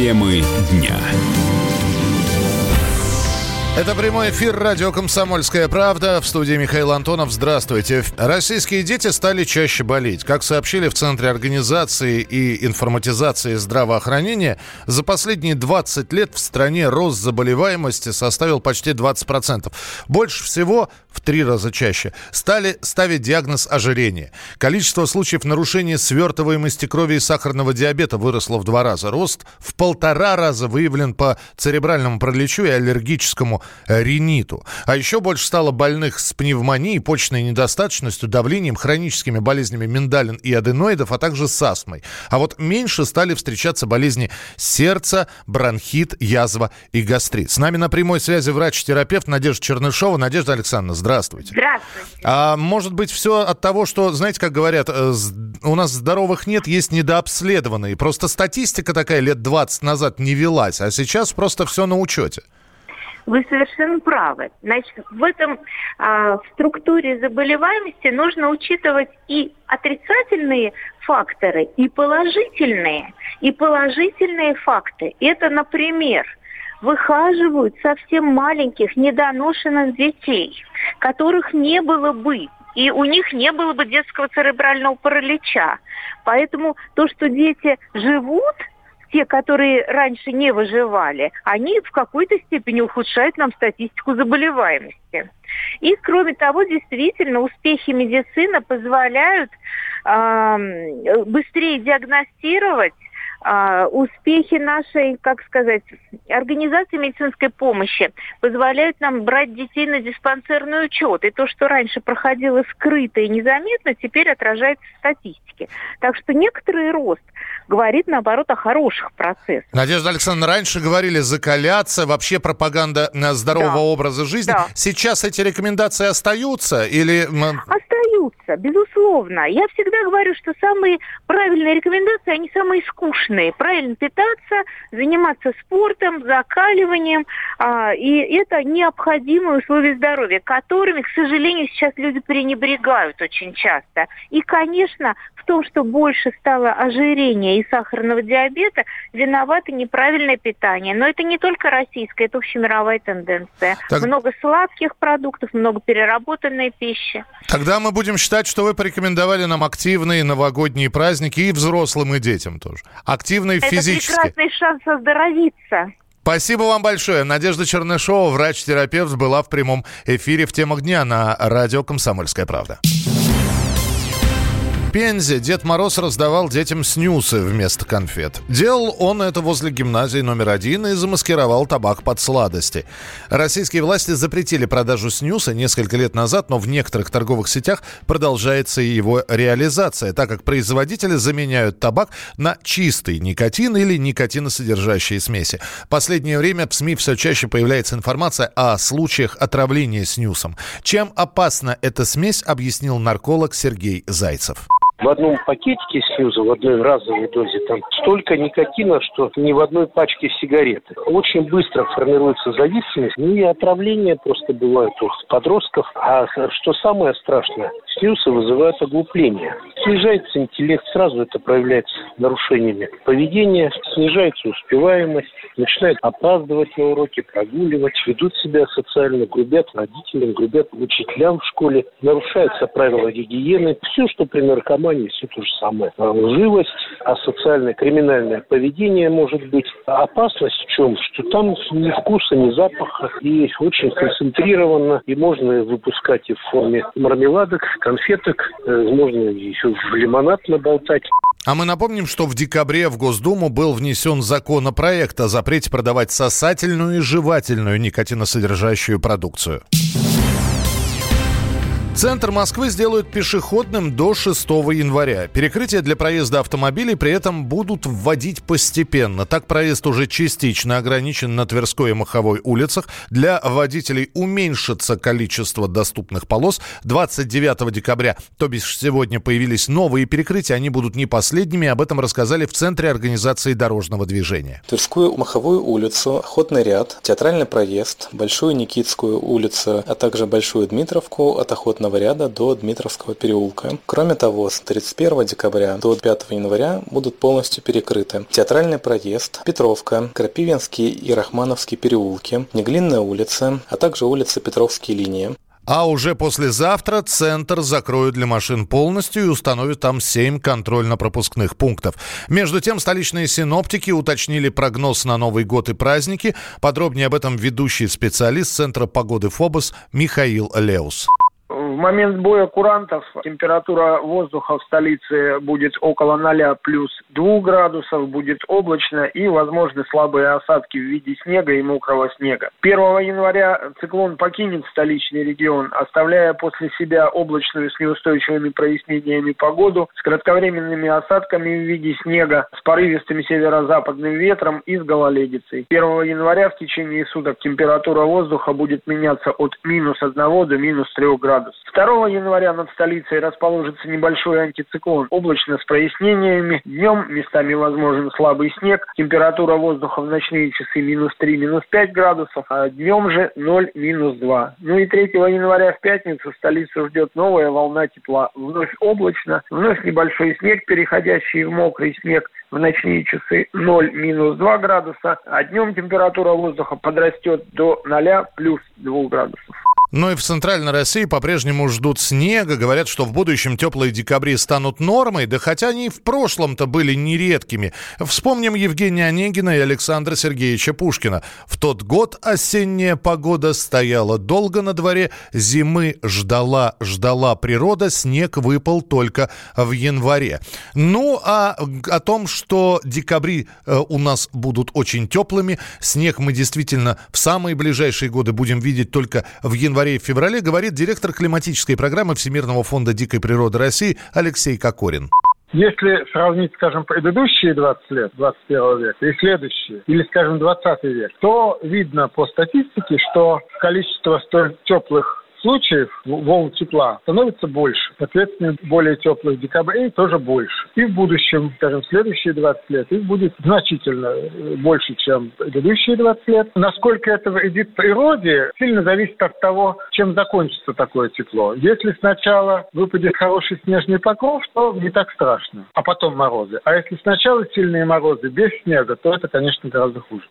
Темы дня. Это прямой эфир радио «Комсомольская правда». В студии Михаил Антонов. Здравствуйте. Российские дети стали чаще болеть. Как сообщили в Центре организации и информатизации здравоохранения, за последние 20 лет в стране рост заболеваемости составил почти 20%. Больше всего, три раза чаще, стали ставить диагноз ожирения. Количество случаев нарушения свертываемости крови и сахарного диабета выросло в два раза. Рост в полтора раза выявлен по церебральному параличу и аллергическому риниту. А еще больше стало больных с пневмонией, почечной недостаточностью, давлением, хроническими болезнями миндалин и аденоидов, а также с астмой. А вот меньше стали встречаться болезни сердца, бронхит, язва и гастрит. С нами на прямой связи врач-терапевт Надежда Чернышова. Надежда Александровна, здравствуйте. Здравствуйте. А может быть все от того, что, знаете, как говорят, э, у нас здоровых нет, есть недообследованные. Просто статистика такая лет 20 назад не велась, а сейчас просто все на учете. Вы совершенно правы. Значит, в этом а, в структуре заболеваемости нужно учитывать и отрицательные факторы, и положительные, и положительные факты. Это, например, выхаживают совсем маленьких недоношенных детей, которых не было бы и у них не было бы детского церебрального паралича. Поэтому то, что дети живут, те, которые раньше не выживали, они в какой-то степени ухудшают нам статистику заболеваемости. И, кроме того, действительно, успехи медицины позволяют э, быстрее диагностировать а, успехи нашей, как сказать, организации медицинской помощи позволяют нам брать детей на диспансерный учет. И то, что раньше проходило скрыто и незаметно, теперь отражается в статистике. Так что некоторый рост говорит, наоборот, о хороших процессах. Надежда Александровна, раньше говорили закаляться, вообще пропаганда э, здорового да. образа жизни. Да. Сейчас эти рекомендации остаются или... Остаются, безусловно. Я всегда говорю, что самые правильные рекомендации, они самые скучные. Правильно питаться, заниматься спортом, закаливанием. А, и это необходимые условия здоровья, которыми, к сожалению, сейчас люди пренебрегают очень часто. И, конечно, в том, что больше стало ожирения и сахарного диабета, виновато неправильное питание. Но это не только российская, это общемировая тенденция. Так... Много сладких продуктов, много переработанной пищи. Тогда мы будем считать, что вы порекомендовали нам активные новогодние праздники и взрослым, и детям тоже. Активные это физически. Это прекрасный шанс оздоровиться. Спасибо вам большое. Надежда Чернышова, врач-терапевт, была в прямом эфире в темах дня на радио «Комсомольская правда». Пензе Дед Мороз раздавал детям снюсы вместо конфет. Делал он это возле гимназии номер один и замаскировал табак под сладости. Российские власти запретили продажу снюса несколько лет назад, но в некоторых торговых сетях продолжается его реализация, так как производители заменяют табак на чистый никотин или никотиносодержащие смеси. Последнее время в СМИ все чаще появляется информация о случаях отравления снюсом. Чем опасна эта смесь, объяснил нарколог Сергей Зайцев в одном пакетике снюза, в одной разовой дозе, там столько никотина, что ни в одной пачке сигареты. Очень быстро формируется зависимость, ну и отравление просто бывает у подростков. А что самое страшное, снюсы вызывают оглупление. Снижается интеллект, сразу это проявляется нарушениями поведения, снижается успеваемость, начинают опаздывать на уроки, прогуливать, ведут себя социально, грубят родителям, грубят учителям в школе, нарушаются правила гигиены. Все, что при наркомании, все то же самое. А лживость, асоциальное криминальное поведение может быть. Опасность в чем? Что там ни вкуса, ни запаха, и очень концентрированно, и можно выпускать и в форме мармеладок, конфеток, э, можно еще в лимонад наболтать. А мы напомним, что в декабре в Госдуму был внесен законопроект о запрете продавать сосательную и жевательную никотиносодержащую продукцию. Центр Москвы сделают пешеходным до 6 января. Перекрытия для проезда автомобилей при этом будут вводить постепенно. Так проезд уже частично ограничен на Тверской и Маховой улицах. Для водителей уменьшится количество доступных полос. 29 декабря, то бишь сегодня, появились новые перекрытия. Они будут не последними. Об этом рассказали в Центре организации дорожного движения. Тверскую Маховую улицу, Охотный ряд, Театральный проезд, Большую Никитскую улицу, а также Большую Дмитровку от Охотного Красного ряда до Дмитровского переулка. Кроме того, с 31 декабря до 5 января будут полностью перекрыты Театральный проезд, Петровка, Крапивинский и Рахмановский переулки, Неглинная улица, а также улица Петровские линии. А уже послезавтра центр закроют для машин полностью и установят там 7 контрольно-пропускных пунктов. Между тем, столичные синоптики уточнили прогноз на Новый год и праздники. Подробнее об этом ведущий специалист Центра погоды ФОБОС Михаил Леус. Момент боя курантов температура воздуха в столице будет около 0 плюс 2 градусов, будет облачно и возможны слабые осадки в виде снега и мокрого снега. 1 января циклон покинет столичный регион, оставляя после себя облачную с неустойчивыми прояснениями погоду, с кратковременными осадками в виде снега, с порывистым северо-западным ветром и с гололедицей. 1 января в течение суток температура воздуха будет меняться от минус 1 до минус 3 градусов градус. 2 января над столицей расположится небольшой антициклон. Облачно с прояснениями. Днем местами возможен слабый снег. Температура воздуха в ночные часы минус 3, минус 5 градусов, а днем же 0, минус 2. Ну и 3 января в пятницу столицу ждет новая волна тепла. Вновь облачно, вновь небольшой снег, переходящий в мокрый снег в ночные часы 0 минус 2 градуса, а днем температура воздуха подрастет до 0 плюс 2 градусов. Ну и в Центральной России по-прежнему ждут снега. Говорят, что в будущем теплые декабри станут нормой, да хотя они и в прошлом-то были нередкими. Вспомним Евгения Онегина и Александра Сергеевича Пушкина. В тот год осенняя погода стояла долго на дворе, зимы ждала, ждала природа, снег выпал только в январе. Ну а о том, что декабри э, у нас будут очень теплыми, снег мы действительно в самые ближайшие годы будем видеть только в январе январе и феврале, говорит директор климатической программы Всемирного фонда дикой природы России Алексей Кокорин. Если сравнить, скажем, предыдущие 20 лет, 21 века и следующие, или, скажем, 20 век, то видно по статистике, что количество столь теплых случаев волн тепла становится больше. Соответственно, более теплых декабрей тоже больше. И в будущем, скажем, в следующие 20 лет их будет значительно э, больше, чем предыдущие 20 лет. Насколько это вредит природе, сильно зависит от того, чем закончится такое тепло. Если сначала выпадет хороший снежный покров, то не так страшно, а потом морозы. А если сначала сильные морозы без снега, то это, конечно, гораздо хуже.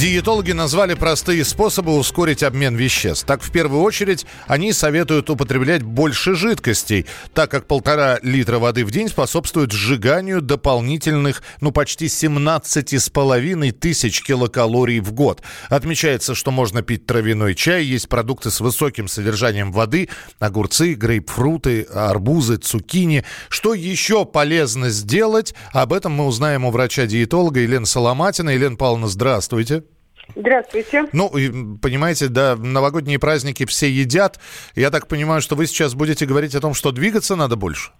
Диетологи назвали простые способы ускорить обмен веществ. Так, в первую очередь, они советуют употреблять больше жидкостей, так как полтора литра воды в день способствует сжиганию дополнительных, ну, почти 17,5 тысяч килокалорий в год. Отмечается, что можно пить травяной чай, есть продукты с высоким содержанием воды, огурцы, грейпфруты, арбузы, цукини. Что еще полезно сделать? Об этом мы узнаем у врача-диетолога Елены Соломатина. Елена Павловна, здравствуйте. Здравствуйте. Ну, понимаете, да, новогодние праздники все едят. Я так понимаю, что вы сейчас будете говорить о том, что двигаться надо больше?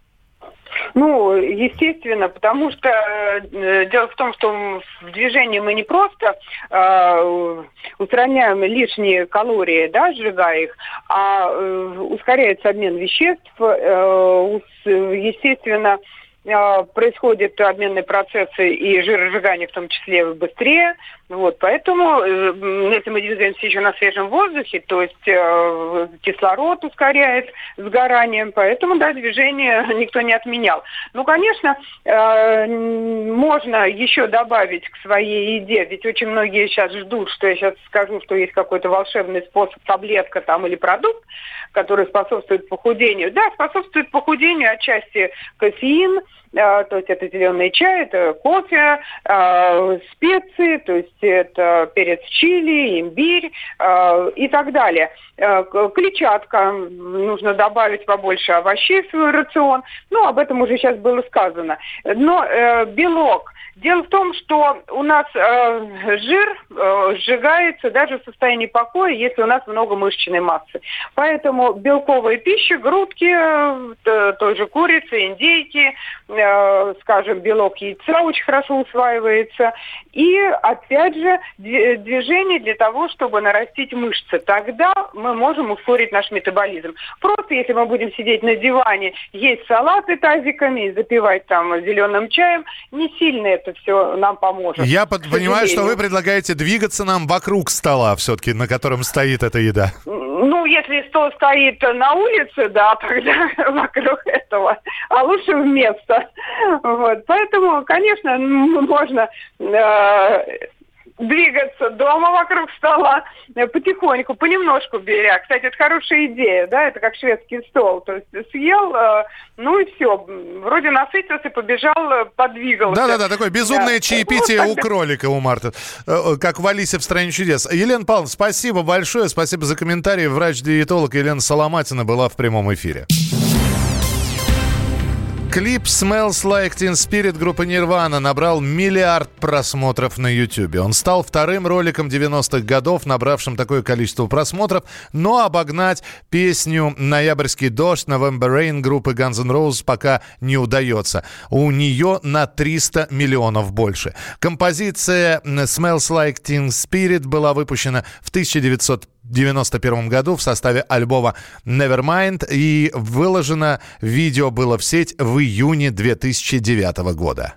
Ну, естественно, потому что э, дело в том, что в движении мы не просто э, устраняем лишние калории, да, сжигая их, а э, ускоряется обмен веществ, э, естественно, э, происходят обменные процессы и жиросжигание в том числе быстрее, вот, поэтому, э, если мы двигаемся еще на свежем воздухе, то есть э, кислород ускоряет сгорание, поэтому, да, движение никто не отменял. Ну, конечно, э, можно еще добавить к своей еде, ведь очень многие сейчас ждут, что я сейчас скажу, что есть какой-то волшебный способ, таблетка там или продукт, который способствует похудению. Да, способствует похудению отчасти кофеин, э, то есть это зеленый чай, это кофе, э, специи, то есть это перец чили, имбирь э, и так далее. Э, клетчатка, нужно добавить побольше овощей в свой рацион. Ну, об этом уже сейчас было сказано. Но э, белок. Дело в том, что у нас э, жир э, сжигается даже в состоянии покоя, если у нас много мышечной массы. Поэтому белковая пища, грудки, э, той же курицы, индейки, э, скажем, белок яйца очень хорошо усваивается. И, опять опять же, движение для того, чтобы нарастить мышцы. Тогда мы можем ускорить наш метаболизм. Просто если мы будем сидеть на диване, есть салаты тазиками и запивать там зеленым чаем, не сильно это все нам поможет. Я под, понимаю, что вы предлагаете двигаться нам вокруг стола все-таки, на котором стоит эта еда. ну, если стол стоит на улице, да, тогда вокруг этого, а лучше вместо. Вот, поэтому, конечно, можно э, двигаться дома вокруг стола э, потихоньку, понемножку беря. Кстати, это хорошая идея, да, это как шведский стол. То есть съел, э, ну и все, вроде насытился, побежал, э, подвигался. Да-да-да, такое безумное да. чаепитие ну, у кролика, у Марта, как в Алисе в «Стране чудес». Елена Павловна, спасибо большое, спасибо за комментарий. Врач-диетолог Елена Соломатина была в прямом эфире. Клип «Smells Like Teen Spirit» группы Nirvana набрал миллиард просмотров на YouTube. Он стал вторым роликом 90-х годов, набравшим такое количество просмотров, но обогнать песню «Ноябрьский дождь» November Rain группы Guns N' Roses пока не удается. У нее на 300 миллионов больше. Композиция «Smells Like Teen Spirit» была выпущена в 1900 1991 году в составе альбома Nevermind и выложено видео было в сеть в июне 2009 года.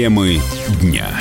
Темы дня.